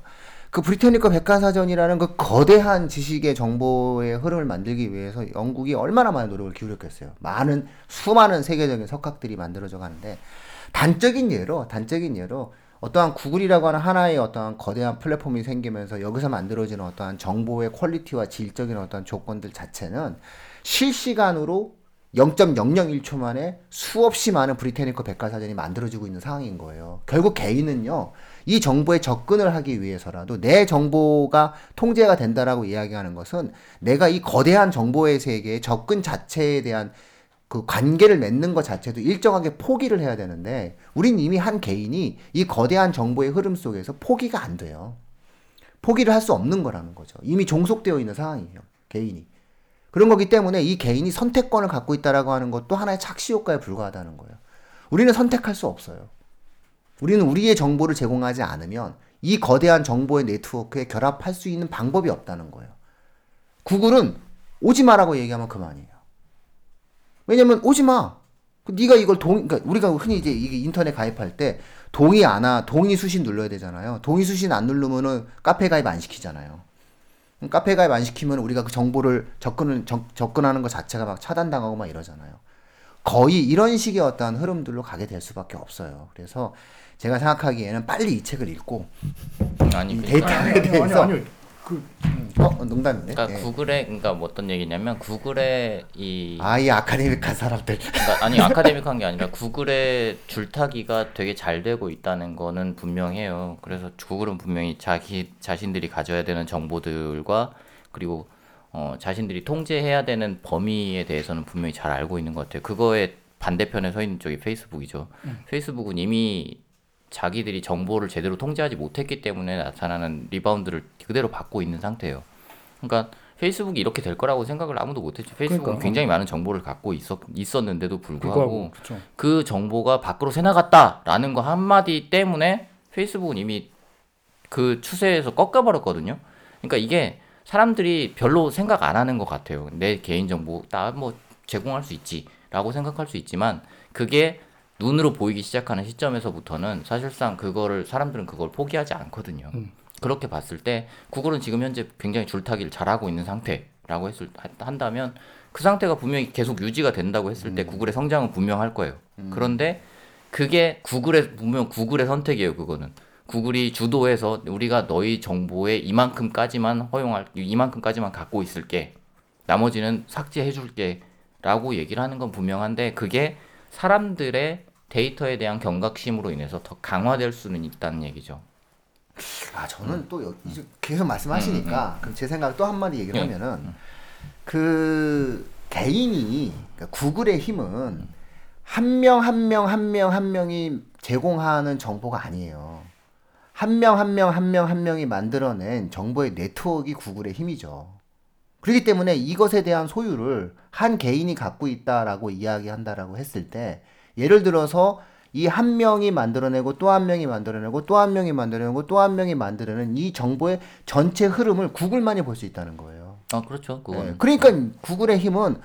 그 브리태니커 백과사전이라는 그 거대한 지식의 정보의 흐름을 만들기 위해서 영국이 얼마나 많은 노력을 기울였겠어요. 많은 수많은 세계적인 석학들이 만들어져 가는데 단적인 예로 단적인 예로 어떠한 구글이라고 하는 하나의 어떠한 거대한 플랫폼이 생기면서 여기서 만들어지는 어떠한 정보의 퀄리티와 질적인 어떠한 조건들 자체는 실시간으로 0.001초 만에 수없이 많은 브리테니커 백과사전이 만들어지고 있는 상황인 거예요. 결국 개인은요, 이 정보에 접근을 하기 위해서라도 내 정보가 통제가 된다라고 이야기하는 것은 내가 이 거대한 정보의 세계에 접근 자체에 대한 그 관계를 맺는 것 자체도 일정하게 포기를 해야 되는데 우린 이미 한 개인이 이 거대한 정보의 흐름 속에서 포기가 안 돼요. 포기를 할 수 없는 거라는 거죠. 이미 종속되어 있는 상황이에요. 개인이. 그런 거기 때문에 이 개인이 선택권을 갖고 있다라고 하는 것도 하나의 착시 효과에 불과하다는 거예요. 우리는 선택할 수 없어요. 우리는 우리의 정보를 제공하지 않으면 이 거대한 정보의 네트워크에 결합할 수 있는 방법이 없다는 거예요. 구글은 오지 마라고 얘기하면 그만이에요. 왜냐면 오지 마. 그 네가 이걸 동, 그러니까 우리가 흔히 이제 이게 인터넷 가입할 때 동의 안 하, 동의 수신 눌러야 되잖아요. 동의 수신 안 누르면은 카페 가입 안 시키잖아요. 카페 가입 안 시키면 우리가 그 정보를 접근을 접, 접근하는 것 자체가 막 차단당하고 막 이러잖아요. 거의 이런 식의 어떠한 흐름들로 가게 될 수밖에 없어요. 그래서 제가 생각하기에는 빨리 이 책을 읽고 아니 이 그러니까, 데이터에 아니, 아니, 대해서 아니, 아니, 그어 농담인데. 그러니까 예. 구글의 그러니까 뭐 어떤 얘기냐면 구글의 이 아이 아카데믹한 사람들. 그러니까 아니 아카데믹한 게 아니라 구글의 줄타기가 되게 잘 되고 있다는 거는 분명해요. 그래서 구글은 분명히 자기 자신들이 가져야 되는 정보들과 그리고 어, 자신들이 통제해야 되는 범위에 대해서는 분명히 잘 알고 있는 것 같아요. 그거의 반대편에 서 있는 쪽이 페이스북이죠. 페이스북은 이미 자기들이 정보를 제대로 통제하지 못했기 때문에 나타나는 리바운드를 그대로 받고 있는 상태예요. 그러니까 페이스북이 이렇게 될 거라고 생각을 아무도 못했죠. 페이스북은 그러니까. 굉장히 많은 정보를 갖고 있었, 있었는데도 불구하고 불구하고. 그 정보가 밖으로 새나갔다라는 거 한마디 때문에 페이스북은 이미 그 추세에서 꺾여버렸거든요. 그러니까 이게 사람들이 별로 생각 안 하는 것 같아요. 내 개인 정보 나 뭐 제공할 수 있지 라고 생각할 수 있지만 그게 눈으로 보이기 시작하는 시점에서부터는 사실상 그거를 사람들은 그걸 포기하지 않거든요. 음. 그렇게 봤을 때 구글은 지금 현재 굉장히 줄타기를 잘하고 있는 상태라고 했을 한다면 그 상태가 분명히 계속 유지가 된다고 했을 때 구글의 성장은 분명할 거예요. 그런데 그게 구글의 분명 구글의 선택이에요. 그거는 구글이 주도해서 우리가 너희 정보에 이만큼까지만 허용할 이만큼까지만 갖고 있을게. 나머지는 삭제해 줄게라고 얘기를 하는 건 분명한데 그게 사람들의 데이터에 대한 경각심으로 인해서 더 강화될 수는 있다는 얘기죠. 아 저는 또 여- 계속 말씀하시니까 그럼 제 생각 또 한 마디 얘기를 예. 하면은 그 개인이 그러니까 구글의 힘은 한 명 한 명 한 명 한 명이 제공하는 정보가 아니에요. 한 명 한 명 한 명 한 명이 만들어낸 정보의 네트워크가 구글의 힘이죠. 그렇기 때문에 이것에 대한 소유를 한 개인이 갖고 있다라고 이야기한다라고 했을 때 예를 들어서 이 한 명이 만들어내고 또 한 명이 만들어내고 또 한 명이 만들어내고 또 한 명이 만들어낸 이 정보의 전체 흐름을 구글만이 볼 수 있다는 거예요. 아 그렇죠. 예, 그러니까 구글의 힘은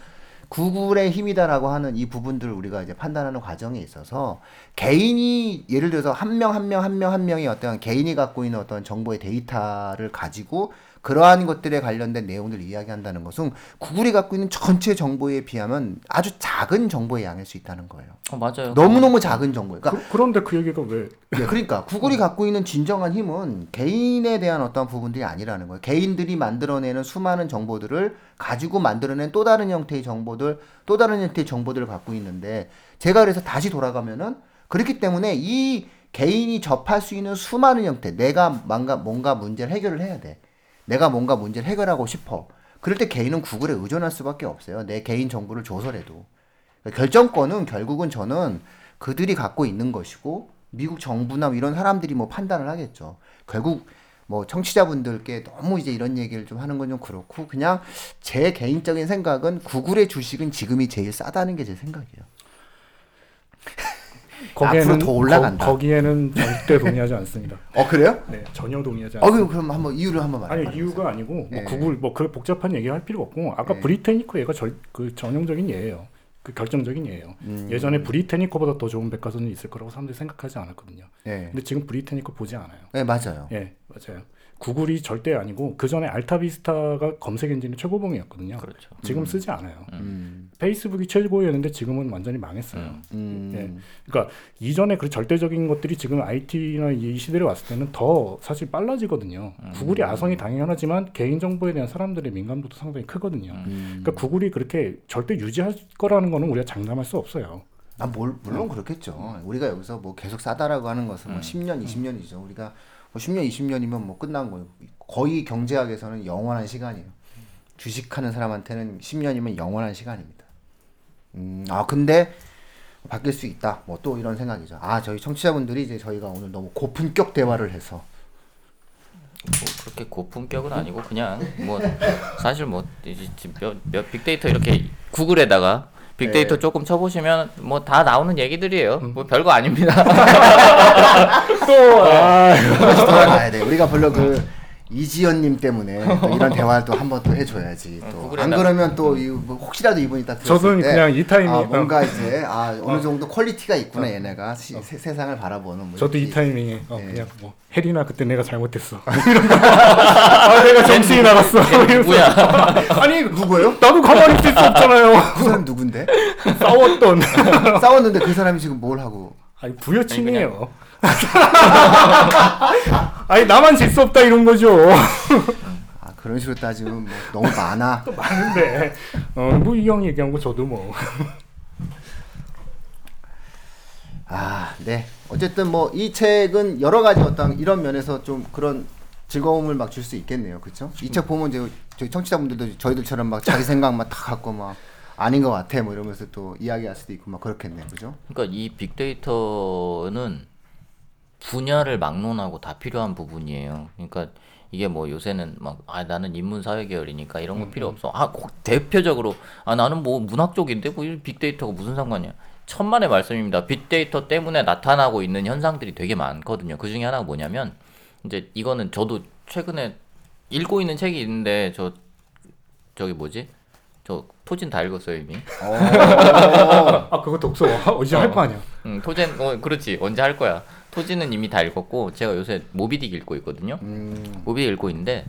구글의 힘이다라고 하는 이 부분들을 우리가 이제 판단하는 과정에 있어서 개인이 예를 들어서 한 명 한 명 한 명 한 명이 어떤 개인이 갖고 있는 어떤 정보의 데이터를 가지고 그러한 것들에 관련된 내용들을 이야기한다는 것은 구글이 갖고 있는 전체 정보에 비하면 아주 작은 정보의 양일 수 있다는 거예요. 어, 맞아요. 너무너무 작은 정보예요. 그러니까 그, 런데그 얘기가 왜 예, 그러니까 구글이 갖고 있는 진정한 힘은 개인에 대한 어떤 부분들이 아니라는 거예요. 개인들이 만들어내는 수많은 정보들을 가지고 만들어낸 또 다른 형태의 정보들, 또 다른 형태의 정보들을 갖고 있는데 제가 그래서 다시 돌아가면은 그렇기 때문에 이 개인이 접할 수 있는 수많은 형태, 내가 뭔가 뭔가 문제를 해결을 해야 돼. 내가 뭔가 문제를 해결하고 싶어. 그럴 때 개인은 구글에 의존할 수밖에 없어요. 내 개인 정보를 줘서라도. 결정권은 결국은 저는 그들이 갖고 있는 것이고 미국 정부나 이런 사람들이 뭐 판단을 하겠죠. 결국 뭐 청취자분들께 너무 이제 이런 얘기를 좀 하는 건 좀 그렇고 그냥 제 개인적인 생각은 구글의 주식은 지금이 제일 싸다는 게 제 생각이에요. 앞으로 더 올라간다. 거, 기에는 절대 동의하지 않습니다. 어 그래요? 네, 전혀 동의하지 어 않습니다. 그럼 그럼 한번 이유를 한번 말해. 아니 이유가 아니고 뭐 예. 구글 뭐 그 복잡한 얘기할 필요가 없고 아까 예. 브리테니커 얘가 절, 그 전형적인 예예요. 그 결정적인 예예요. 음. 예전에 브리테니커보다 더 좋은 백과사전이 있을 거라고 사람들이 생각하지 않았거든요. 네. 근데 지금 브리테니커 보지 않아요. 네 맞아요. 예, 맞아요. 구글이 절대 아니고 그 전에 알타비스타가 검색 엔진의 최고봉이었거든요. 그렇죠. 지금 쓰지 않아요. 음. 페이스북이 최고였는데 지금은 완전히 망했어요. 음. 음. 그러니까 이전에 그 절대적인 것들이 지금 IT나 이 시대에 왔을 때는 더 사실 빨라지거든요. 구글이 아성이 당연하지만 개인 정보에 대한 사람들의 민감도도 상당히 크거든요. 음. 그러니까 구글이 그렇게 절대 유지할 거라는 거는 우리가 장담할 수 없어요. 아, 뭘, 물론 그렇겠죠. 우리가 여기서 뭐 계속 싸다라고 하는 것은 뭐 10년, 20년이죠. 우리가 뭐 10년, 20년이면 뭐 끝난 거예요. 거의 경제학에서는 영원한 시간이에요. 주식하는 사람한테는 10년이면 영원한 시간입니다. 음, 아, 근데 바뀔 수 있다. 뭐 또 이런 생각이죠. 아, 저희 청취자분들이 이제 저희가 오늘 너무 고품격 대화를 해서 뭐 그렇게 고품격은 아니고 그냥 뭐 사실 뭐 이제 지금 몇, 몇 빅데이터 이렇게 구글에다가 빅데이터 네. 조금 쳐보시면 뭐 다 나오는 얘기들이에요. 뭐 별거 아닙니다. 다시 돌아가야 돼. 우리가 별로 그 이지연님 때문에 또 이런 대화를 또 한번 또 해줘야지. 또 구글에 안 나- 그러면 또 이, 뭐 혹시라도 이분이 딱 들었을 저는 때 그냥 이 타임이- 아, 어. 뭔가 이제 아 어느 정도 quality가 있구나 얘네가 시- 세, 세상을 바라보는 뭐 저도 이 이렇게 타이밍에 어, 네. 그냥 뭐 혜리나 그때 내가 잘못했어. 아, 내가 정신이 나갔어. 누구야? 아니 누구예요? 나도 가만히 있을 수 없잖아요. 그 사람 누군데? 싸웠던. 싸웠는데 그 사람이 지금 뭘 하고? 아니 부여친이에요. 아니 나만 질 수 없다 이런 거죠. 아 그런 식으로 따지면 뭐 너무 많아. 많은데 어뭐 이 형 얘기한 거 저도 뭐 아, 네. 어쨌든 뭐 이 책은 여러 가지 어떤 이런 면에서 좀 그런 즐거움을 막 줄 수 있겠네요. 그렇죠? 이 책 보면 이제 저희 청취자분들도 저희들처럼 막 자기 생각만 다 갖고 막 아닌 것 같아 뭐 이러면서 또 이야기할 수도 있고 막 그렇겠네요. 그죠? 그러니까 이 빅데이터는 분야를 막론하고 다 필요한 부분이에요. 그러니까 이게 뭐 요새는 막 아 나는 인문 사회 계열이니까 이런 거 필요 없어. 아꼭 대표적으로 아 나는 뭐 문학 쪽인데 뭐이 빅데이터가 무슨 상관이야. 천만의 말씀입니다. 빅데이터 때문에 나타나고 있는 현상들이 되게 많거든요. 그 중에 하나가 뭐냐면 이제 이거는 저도 최근에 읽고 있는 책이 있는데 저 저기 뭐지? 저 토진 다 읽었어요 이미. 아 그거 독서 어디서 할거 아니야. 응, 토젠 어 그렇지 언제 할 거야. 토지는 이미 다 읽었고 제가 요새 모비딕 읽고 있거든요. 음, 모비딕 읽고 있는데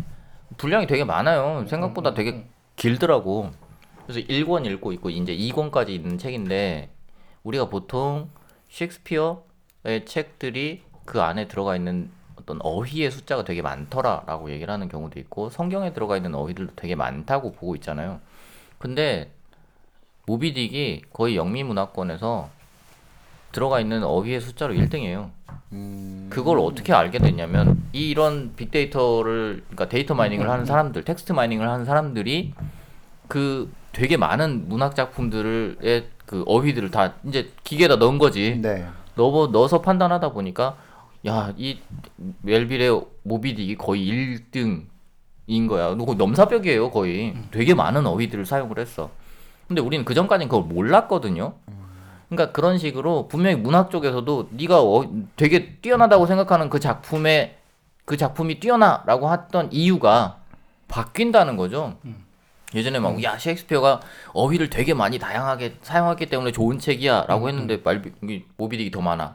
분량이 되게 많아요. 생각보다 되게 길더라고. 그래서 1권 읽고 있고 이제 2권까지 있는 책인데 우리가 보통 셰익스피어의 책들이 그 안에 들어가 있는 어떤 어휘의 숫자가 되게 많더라라고 얘기를 하는 경우도 있고 성경에 들어가 있는 어휘들도 되게 많다고 보고 있잖아요. 근데 모비딕이 거의 영미 문화권에서 들어가 있는 어휘의 숫자로 1등이에요. 음, 그걸 어떻게 알게 됐냐면 이 이런 빅데이터를 그러니까 data mining을 하는 사람들, text mining을 하는 사람들이 그 되게 많은 문학 작품들의 그 어휘들을 다 이제 기계에다 넣은 거지. 네. 넣어 넣어서 판단하다 보니까 야이 멜빌의 모비딕이 거의 1등인 거야. 너 넘사벽이에요 거의. 되게 많은 어휘들을 사용을 했어. 근데 우리는 그 전까지는 그걸 몰랐거든요. 그러니까 그런 식으로 분명히 문학 쪽에서도 네가 어, 되게 뛰어나다고 생각하는 그 작품에 그 작품이 뛰어나라고 했던 이유가 바뀐다는 거죠. 예전에 막 야 셰익스피어가 어휘를 되게 많이 다양하게 사용했기 때문에 좋은 책이야라고 했는데 말비 이 모비딕이 더 많아.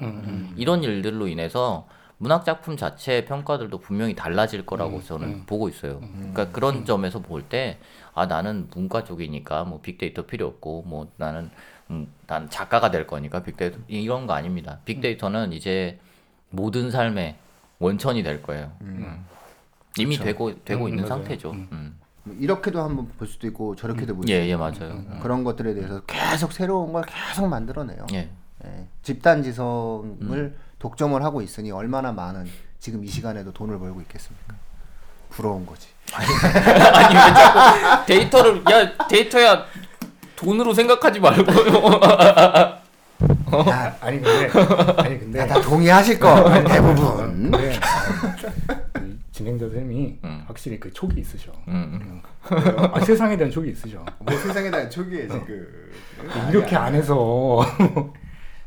이런 일들로 인해서 문학 작품 자체의 평가들도 분명히 달라질 거라고 저는 보고 있어요. 그러니까 그런 점에서 볼 때 아 나는 문과 쪽이니까 뭐 빅데이터 필요 없고 뭐 나는 음, 난 작가가 될 거니까 빅데이터 이런 거 아닙니다. 빅데이터는 이제 모든 삶의 원천이 될 거예요. 음. 이미 되고 되고 음, 있는 맞아요. 상태죠. 음. 뭐 이렇게도 한번 볼 수도 있고 저렇게도 볼 수도 예, 있고 예, 맞아요. 그런 것들에 대해서 계속 새로운 걸 계속 만들어내요. 예. 예, 집단 지성을 음. 독점을 하고 있으니 얼마나 많은 지금 이 시간에도 돈을 벌고 있겠습니까? 부러운 거지. 아니 왜 자꾸 데이터를 야 데이터야 돈으로 생각하지 말고요. 야, 아니 근데 아니 근데 야, 다 동의하실 거 대부분. 근데 아, 이 진행자 쌤이 음. 확실히 그 촉이 있으셔. 음. 아, 세상에 대한 촉이 있으셔. 뭐 세상에 대한 초기에 지금 이렇게 안 해서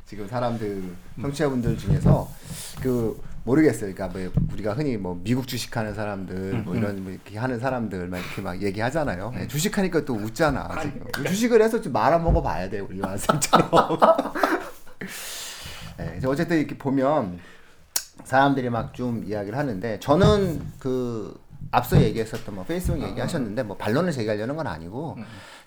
지금 사람들 청취자분들 중에서 그 모르겠어요. 그러니까 뭐 우리가 흔히 뭐 미국 주식하는 사람들 뭐 이런 뭐 이렇게 하는 사람들 막 이렇게 막 얘기하잖아요. 예, 주식하니까 또 웃잖아. 지금. 주식을 해서 좀 말아 먹어 봐야 돼 우리 완성처럼. 예, 이제 어쨌든 이렇게 보면 사람들이 막 좀 이야기를 하는데 저는 그 앞서 얘기했었던 뭐 페이스북 얘기하셨는데 뭐 반론을 제기하려는 건 아니고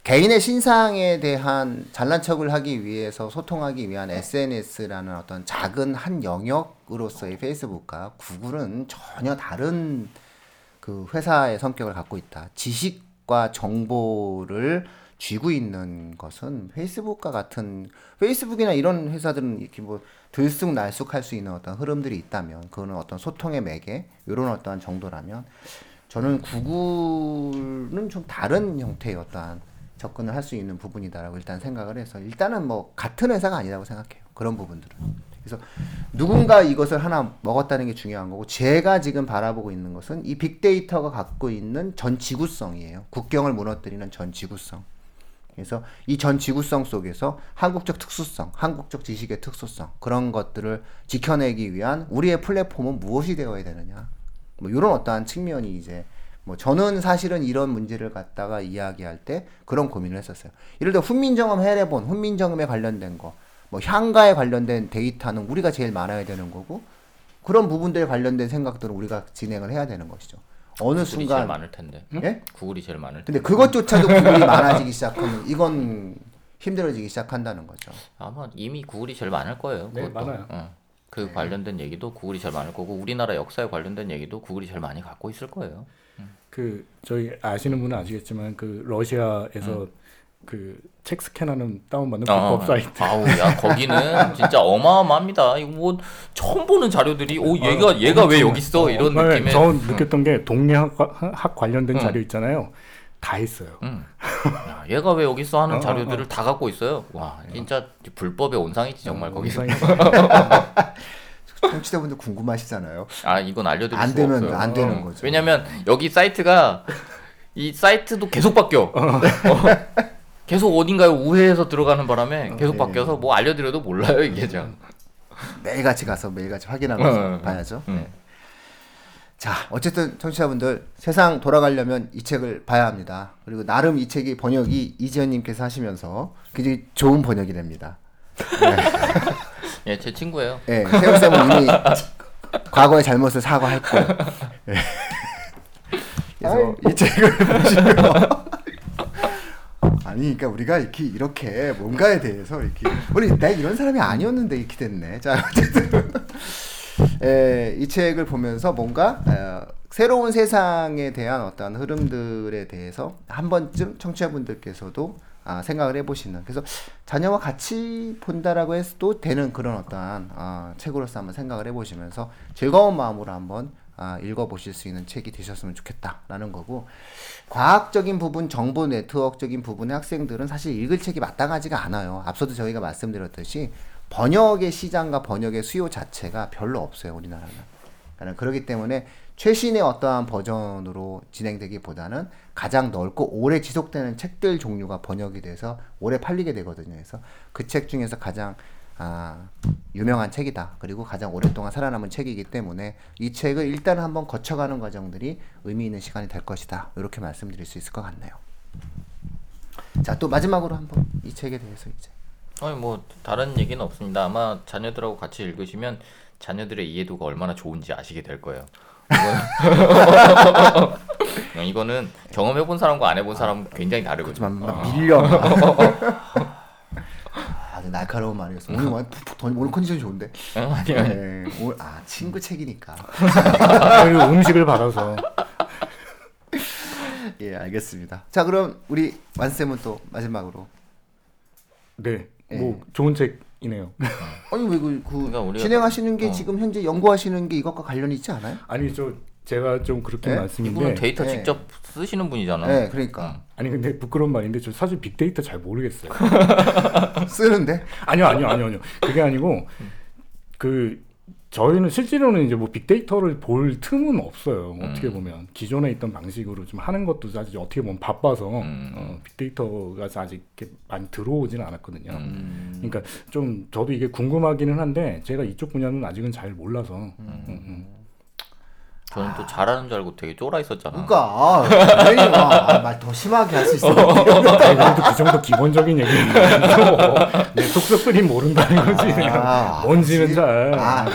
개인의 신상에 대한 잘난 척을 하기 위해서 소통하기 위한 SNS라는 어떤 작은 한 영역으로서의 페이스북과 구글은 전혀 다른 그 회사의 성격을 갖고 있다. 지식과 정보를 쥐고 있는 것은 페이스북과 같은 페이스북이나 이런 회사들은 이렇게 뭐 들쑥날쑥할 수 있는 어떤 흐름들이 있다면 그거는 어떤 소통의 매개 이런 어떠한 정도라면 저는 구글은 좀 다른 형태의 어떠한 접근을 할 수 있는 부분이다라고 일단 생각을 해서 일단은 뭐 같은 회사가 아니라고 생각해요. 그런 부분들은. 그래서 누군가 이것을 하나 먹었다는 게 중요한 거고 제가 지금 바라보고 있는 것은 이 빅데이터가 갖고 있는 전 지구성이에요. 국경을 무너뜨리는 전 지구성. 그래서 이 전 지구성 속에서 한국적 특수성, 한국적 지식의 특수성 그런 것들을 지켜내기 위한 우리의 플랫폼은 무엇이 되어야 되느냐. 뭐 이런 어떠한 측면이 이제 뭐 저는 사실은 이런 문제를 갖다가 이야기할 때 그런 고민을 했었어요. 예를 들어 훈민정음 해례본, 훈민정음에 관련된 거, 뭐 향가에 관련된 데이터는 우리가 제일 많아야 되는 거고 그런 부분들에 관련된 생각들은 우리가 진행을 해야 되는 것이죠. 어느 구글이 제일 순간 많을 텐데. 예? 구글이 제일 많을 텐데. 근데 그것조차도 구글이 많아지기 시작하면 이건 힘들어지기 시작한다는 거죠. 아마 이미 구글이 제일 많을 거예요. 네, 그것도. 많아요. 어. 그 관련된 얘기도 구글이 제일 많을 거고 우리나라 역사에 관련된 얘기도 구글이 제일 많이 갖고 있을 거예요. 그 저희 아시는 분은 아시겠지만 그 러시아에서 그책 스캔하는 다운받는 어, 불법 사이트 아우 야 거기는 진짜 어마어마합니다. 이거 뭐 처음 보는 자료들이 오 얘가 얘가 왜 여기 있어 이런 네, 느낌의. 저 느꼈던 게 동네학 학 관련된 응. 자료 있잖아요. 다 있어요. 응. 야, 얘가 왜 여기 있어 하는 어, 어, 자료들을 다 갖고 있어요. 와 진짜 불법의 온상이지 정말 거기서. 청취자분들 궁금하시잖아요. 아 이건 알려드릴 안 수가 되면 없어요. 안 되는 어. 거죠. 왜냐면 여기 사이트가 이 사이트도 계속 바뀌어. 어. 계속 어딘가에 우회해서 들어가는 바람에 계속 네. 바뀌어서 뭐 알려드려도 몰라요 이게 참. 매일같이 가서 매일같이 확인하면서 어, 어, 봐야죠. 음. 네. 자, 어쨌든 청취자분들 세상 돌아가려면 이 책을 봐야 합니다. 그리고 나름 이 책이 번역이 이지연님께서 하시면서 굉장히 좋은 번역이 됩니다. 예, 제 친구예요. 예, 세훈쌤은 이미 과거의 잘못을 사과했고. 예. 그래서 이 책을 보시면 아니, 그러니까 우리가 이렇게 이렇게 뭔가에 대해서 이렇게 우리 내가 이런 사람이 아니었는데 이렇게 됐네. 자, 어쨌든 예, 이 책을 보면서 뭔가 어, 새로운 세상에 대한 어떤 흐름들에 대해서 한 번쯤 청취자분들께서도 아, 생각을 해보시는 그래서 자녀와 같이 본다라고 해도 되는 그런 어떠한 아, 책으로서 한번 생각을 해보시면서 즐거운 마음으로 한번 아, 읽어보실 수 있는 책이 되셨으면 좋겠다라는 거고 과학적인 부분, 정보 네트워크적인 부분의 학생들은 사실 읽을 책이 마땅하지가 않아요. 앞서도 저희가 말씀드렸듯이 번역의 시장과 번역의 수요 자체가 별로 없어요 우리나라는. 그러니까 그렇기 때문에 최신의 어떠한 버전으로 진행되기보다는 가장 넓고 오래 지속되는 책들 종류가 번역이 돼서 오래 팔리게 되거든요. 그래서 그 책 중에서 가장 아, 유명한 책이다. 그리고 가장 오랫동안 살아남은 책이기 때문에 이 책을 일단 한번 거쳐가는 과정들이 의미 있는 시간이 될 것이다. 이렇게 말씀드릴 수 있을 것 같네요. 자, 또 마지막으로 한번 이 책에 대해서 이제 아니 뭐 다른 얘기는 없습니다. 아마 자녀들하고 같이 읽으시면 자녀들의 이해도가 얼마나 좋은지 아시게 될 거예요. 이거는, 이거는 경험해본 사람과 안 해본 사람 굉장히 다르거든요. 막 밀려. 아주 날카로운 말이었어. 오늘 많이 푹푹 던 오늘 컨디션 좋은데. 어, 아니요. 아니요. 네, 오늘 아 친구 책이니까. 그리고 음식을 받아서 예, 알겠습니다. 자, 그럼 우리 완 쌤은 또 마지막으로. 네, 예. 뭐 좋은 책 이네요. 아니 왜그 그 그러니까 우리가- 진행하시는 게 어. 지금 현재 연구하시는 게 이것과 관련이 있지 않아요? 아니 저 제가 좀 그렇게 네? 말씀인데 이분은 데이터 네. 직접 쓰시는 분이잖아. 네, 그러니까 아니 근데 부끄러운 말인데 저 사실 빅데이터 잘 모르겠어요. 쓰는데. 아니요, 아니요, 아니요, 아니요. 그게 아니고 그 저희는 실제로는 이제 뭐 빅데이터를 볼 틈은 없어요. 어떻게 보면 기존에 있던 방식으로 좀 하는 것도 사실 어떻게 보면 바빠서 음. 어, 빅데이터가 아직 이렇게 많이 들어오지는 않았거든요. 음. 그러니까 좀 저도 이게 궁금하기는 한데 제가 이쪽 분야는 아직은 잘 몰라서 음, 음. 저는 또 잘하는 줄 알고 되게 쫄아 있었잖아. 그러니까 아, 말더 심하게 할 수 있어. 아니, 그래도 그 정도 기본적인 얘기는 내 속속들이 모른다는 거지. 아, 뭔지는 지- 잘. 아,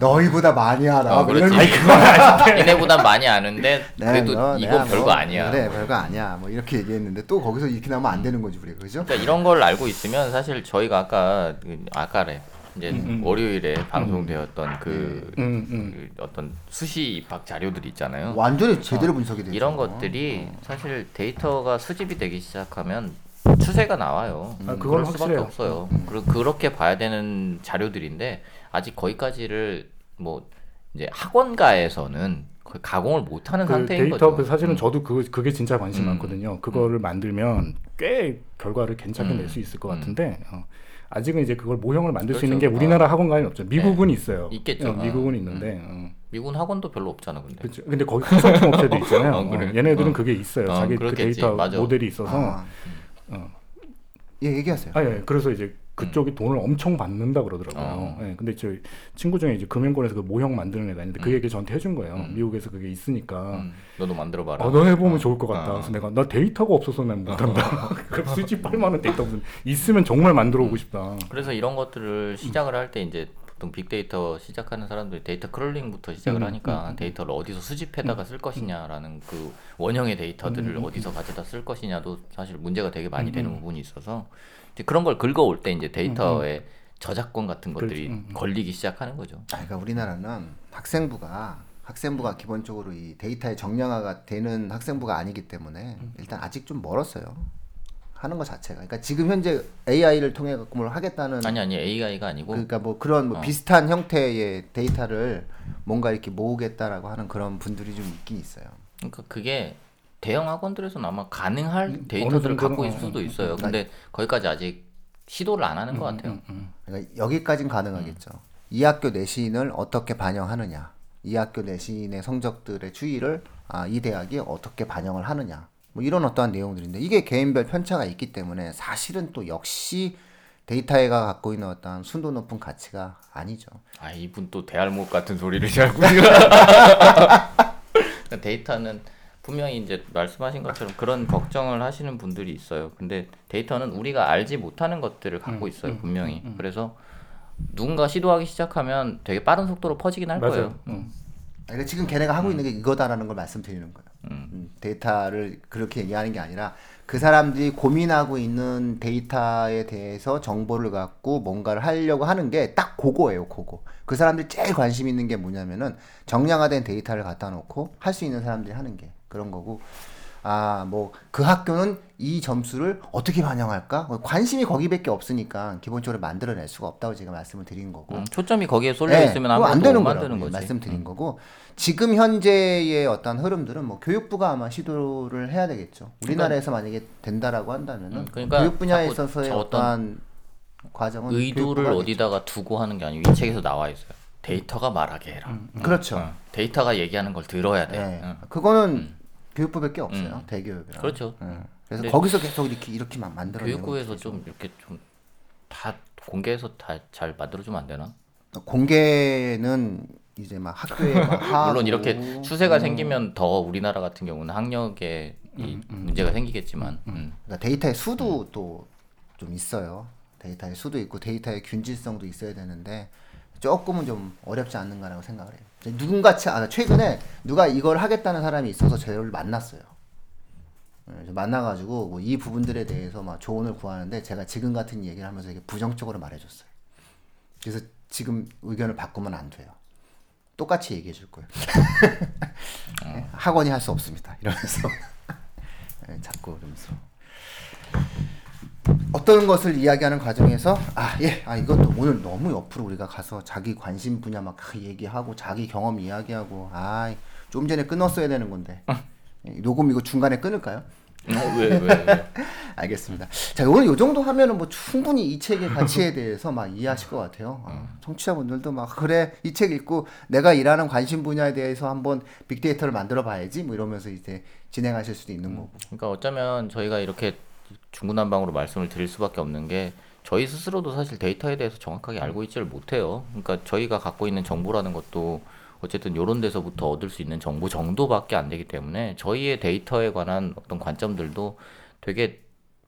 너희보다 많이 알아. 어, 그렇지. 이런 얘네보단 많이 아는데 네, 그래도 뭐, 이건 내가 별거 뭐, 아니야. 그래, 별거 아니야. 뭐 이렇게 얘기했는데 또 거기서 이렇게 나오면 안 되는 거지, 우리가 그죠? 그러니까 이런 걸 알고 있으면 사실 저희가 아까 그 아까래 이제 음, 음. 월요일에 방송되었던 그, 음, 음. 그 어떤 수시 입학 자료들 있잖아요. 완전히 제대로 분석이 돼. 어. 이런. 것들이 사실 데이터가 수집이 되기 시작하면 추세가 나와요. 아, 그건 그럴 수밖에 확실해요. 없어요. 그리고 그렇게 봐야 되는 자료들인데 아직 거기까지를 뭐 이제 학원가에서는 거의 가공을 못하는 그 상태인 데이터 거죠. 그 사실은 음. 저도 그 그게 진짜 관심 음. 많거든요. 그거를 만들면 꽤 결과를 괜찮게 음. 낼 수 있을 것 음. 같은데 어, 아직은 이제 그걸 모형을 만들 수 그렇죠. 있는 게 우리나라 학원가에는 없죠. 미국은 네. 있어요. 있겠죠. 어, 미국은 어. 있는데. 어. 미국 학원도 별로 없잖아, 근데. 그렇죠. 근데 거기 컨설팅 업체도 있잖아요. 어, 그래. 어, 얘네들은 어. 그게 있어요. 어, 자기 그. 데이터 맞아. 모델이 있어서. 아, 어. 예, 얘기하세요. 아, 예. 그래서 이제 그쪽이 돈을 엄청 받는다 그러더라고요. 어. 예. 근데 저 친구 중에 이제 금융권에서 그 모형 만드는 애가 있는데 그 음. 얘기 저한테 해준 거예요. 음. 미국에서 그게 있으니까. 음, 너도 만들어 봐라. 어, 너 해보면 어. 좋을 것 같다. 어. 그래서 내가 나 데이터가 없어서 난 못한다. 그럼 수집할 만한 데이터 무슨 있으면 정말 만들어 오고 싶다. 그래서 이런 것들을 시작을 할 때 이제 보통 빅데이터 시작하는 사람들이 data crawling부터 시작을 음, 하니까 음, 음. 데이터를 어디서 수집해다가 쓸 것이냐라는 그 원형의 데이터들을 음, 음, 어디서 가져다 쓸 것이냐도 사실 문제가 되게 많이 음, 되는 음. 부분이 있어서 그런 걸 긁어올 때 이제 데이터의 저작권 같은 것들이 그렇지. 음, 음. 걸리기 시작하는 거죠. 아, 그러니까 우리나라는 학생부가 학생부가 기본적으로 이 데이터의 정량화가 되는 학생부가 아니기 때문에 일단 아직 좀 멀었어요. 하는 것 자체가. 그러니까 지금 현재 AI를 통해 갖고 뭘 하겠다는 아니 아니 AI가 아니고 그러니까 뭐 그런 뭐 어. 비슷한 형태의 데이터를 뭔가 이렇게 모으겠다라고 하는 그런 분들이 좀 있긴 있어요. 그러니까 그게 대형 학원들에서는 아마 가능할 음, 데이터들을 갖고 어, 있을 수도 어, 있어요. 근데 거기까지 아직 시도를 안 하는 것 같아요. 음, 음. 그러니까 여기까진 가능하겠죠. 이 학교 내신을 어떻게 반영하느냐, 이 학교 내신의 성적들의 추이를 아, 이 대학이 어떻게 반영을 하느냐, 뭐 이런 어떠한 내용들인데 이게 개인별 편차가 있기 때문에 사실은 또 역시 데이터가 갖고 있는 어떤 순도 높은 가치가 아니죠. 아 이분 또 대알목 같은 소리를 자꾸 그러니까 데이터는 분명히 이제 말씀하신 것처럼 그런 걱정을 하시는 분들이 있어요. 근데 데이터는 우리가 알지 못하는 것들을 갖고 있어요, 분명히. 그래서 누군가 시도하기 시작하면 되게 빠른 속도로 퍼지긴 할 거예요. 맞아요. 음. 그러니까 지금 걔네가 하고 있는 게 이거다라는 걸 말씀드리는 거예요. 음, 데이터를 그렇게 얘기하는 게 아니라 그 사람들이 고민하고 있는 데이터에 대해서 정보를 갖고 뭔가를 하려고 하는 게 딱 그거예요, 그거. 그 사람들이 제일 관심 있는 게 뭐냐면은 정량화된 데이터를 갖다 놓고 할 수 있는 사람들이 하는 게 그런 거고. 아, 뭐, 그 학교는 이 점수를 어떻게 반영할까? 뭐 관심이 거기밖에 없으니까 기본적으로 만들어낼 수가 없다고 제가 말씀을 드린 거고. 음, 초점이 거기에 쏠려 네, 있으면 아무것도 안못 되는 거라고 거지. 음. 말씀드린 거고 지금 현재의 어떤 흐름들은 뭐 교육부가 아마 시도를 해야 되겠죠. 우리나라에서 만약에 된다라고 한다면은 음, 그러니까 교육 분야에 있어서의 저 어떤 과정은 의도를 어디다가 두고 하는 게 아니고 이 책에서 나와 있어요. 데이터가 말하게 해라. 하겠죠. 그렇죠. 어, 데이터가 얘기하는 걸 들어야 돼. 네. 응. 그거는 교육부밖에 없어요. 대교육이랑. 음. 그렇죠. 네. 그래서 거기서 계속 이렇게 이렇게 막 만들어. 교육부에서 좀 이렇게 좀 다 공개해서 다 잘 만들어주면 안 되나? 공개는 이제 막 학교에 막 물론 이렇게 추세가 생기면 더 우리나라 같은 경우는 학력에 이 문제가 생기겠지만 음. 그러니까 데이터의 수도 또 좀 있어요. 데이터의 수도 있고 데이터의 균질성도 있어야 되는데 조금은 좀 어렵지 않는가라고 생각을 해요. 누군가 최근에 누가 이걸 하겠다는 사람이 있어서 저를 만났어요. 네, 만나가지고 뭐 이 부분들에 대해서 막 조언을 구하는데 제가 지금 같은 얘기를 하면서 되게 부정적으로 말해줬어요. 그래서 지금 의견을 바꾸면 안 돼요. 똑같이 얘기해 줄 거예요. 네, 학원이 할 수 없습니다. 이러면서 네, 자꾸 그러면서 어떤 것을 이야기하는 과정에서 아 예 아 이것도 오늘 너무 옆으로 우리가 가서 자기 관심 분야 막 얘기하고 자기 경험 이야기하고 아 좀 전에 끊었어야 되는 건데 예, 녹음 이거 중간에 끊을까요? 어, 왜, 왜, 왜? 알겠습니다. 자 오늘 요 정도 하면은 뭐 충분히 이 책의 가치에 대해서 막 이해하실 것 같아요. 아, 청취자분들도 막 그래 이 책 읽고 내가 일하는 관심 분야에 대해서 한번 빅데이터를 만들어 봐야지 뭐 이러면서 이제 진행하실 수도 있는 거고. 그러니까 어쩌면 저희가 이렇게 중구난방으로 말씀을 드릴 수밖에 없는 게 저희 스스로도 사실 데이터에 대해서 정확하게 알고 있지를 못해요. 그러니까 저희가 갖고 있는 정보라는 것도 어쨌든 요런 데서부터 얻을 수 있는 정보 정도밖에 안 되기 때문에 저희의 데이터에 관한 어떤 관점들도 되게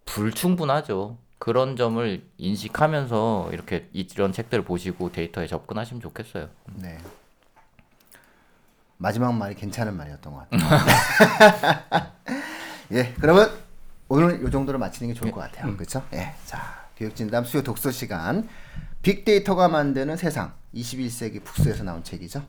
불충분하죠. 그런 점을 인식하면서 이렇게 이런 책들을 보시고 데이터에 접근하시면 좋겠어요. 네. 마지막 말이 괜찮은 말이었던 것 같아요. 예, 그러면 오늘 이 정도로 마치는 게 좋을 것 같아요. 그렇죠? 예, 자 교육진담 수요 독서 시간 빅데이터가 만드는 세상 21세기 북스에서 나온 책이죠.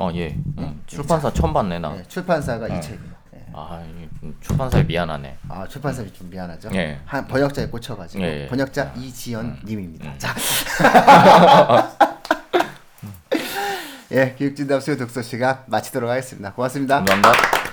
어, 예. 음, 출판사 처음 봤네 나. 예, 출판사가 이 책이에요. 예. 아, 이 출판사에 미안하네. 아 출판사님 좀 미안하죠. 예. 한 번역자에 꽂혀가지고 예, 예. 번역자 이지연 님입니다. 자, 예, 교육진담 수요 독서 시간 마치도록 하겠습니다. 고맙습니다. 감사합니다.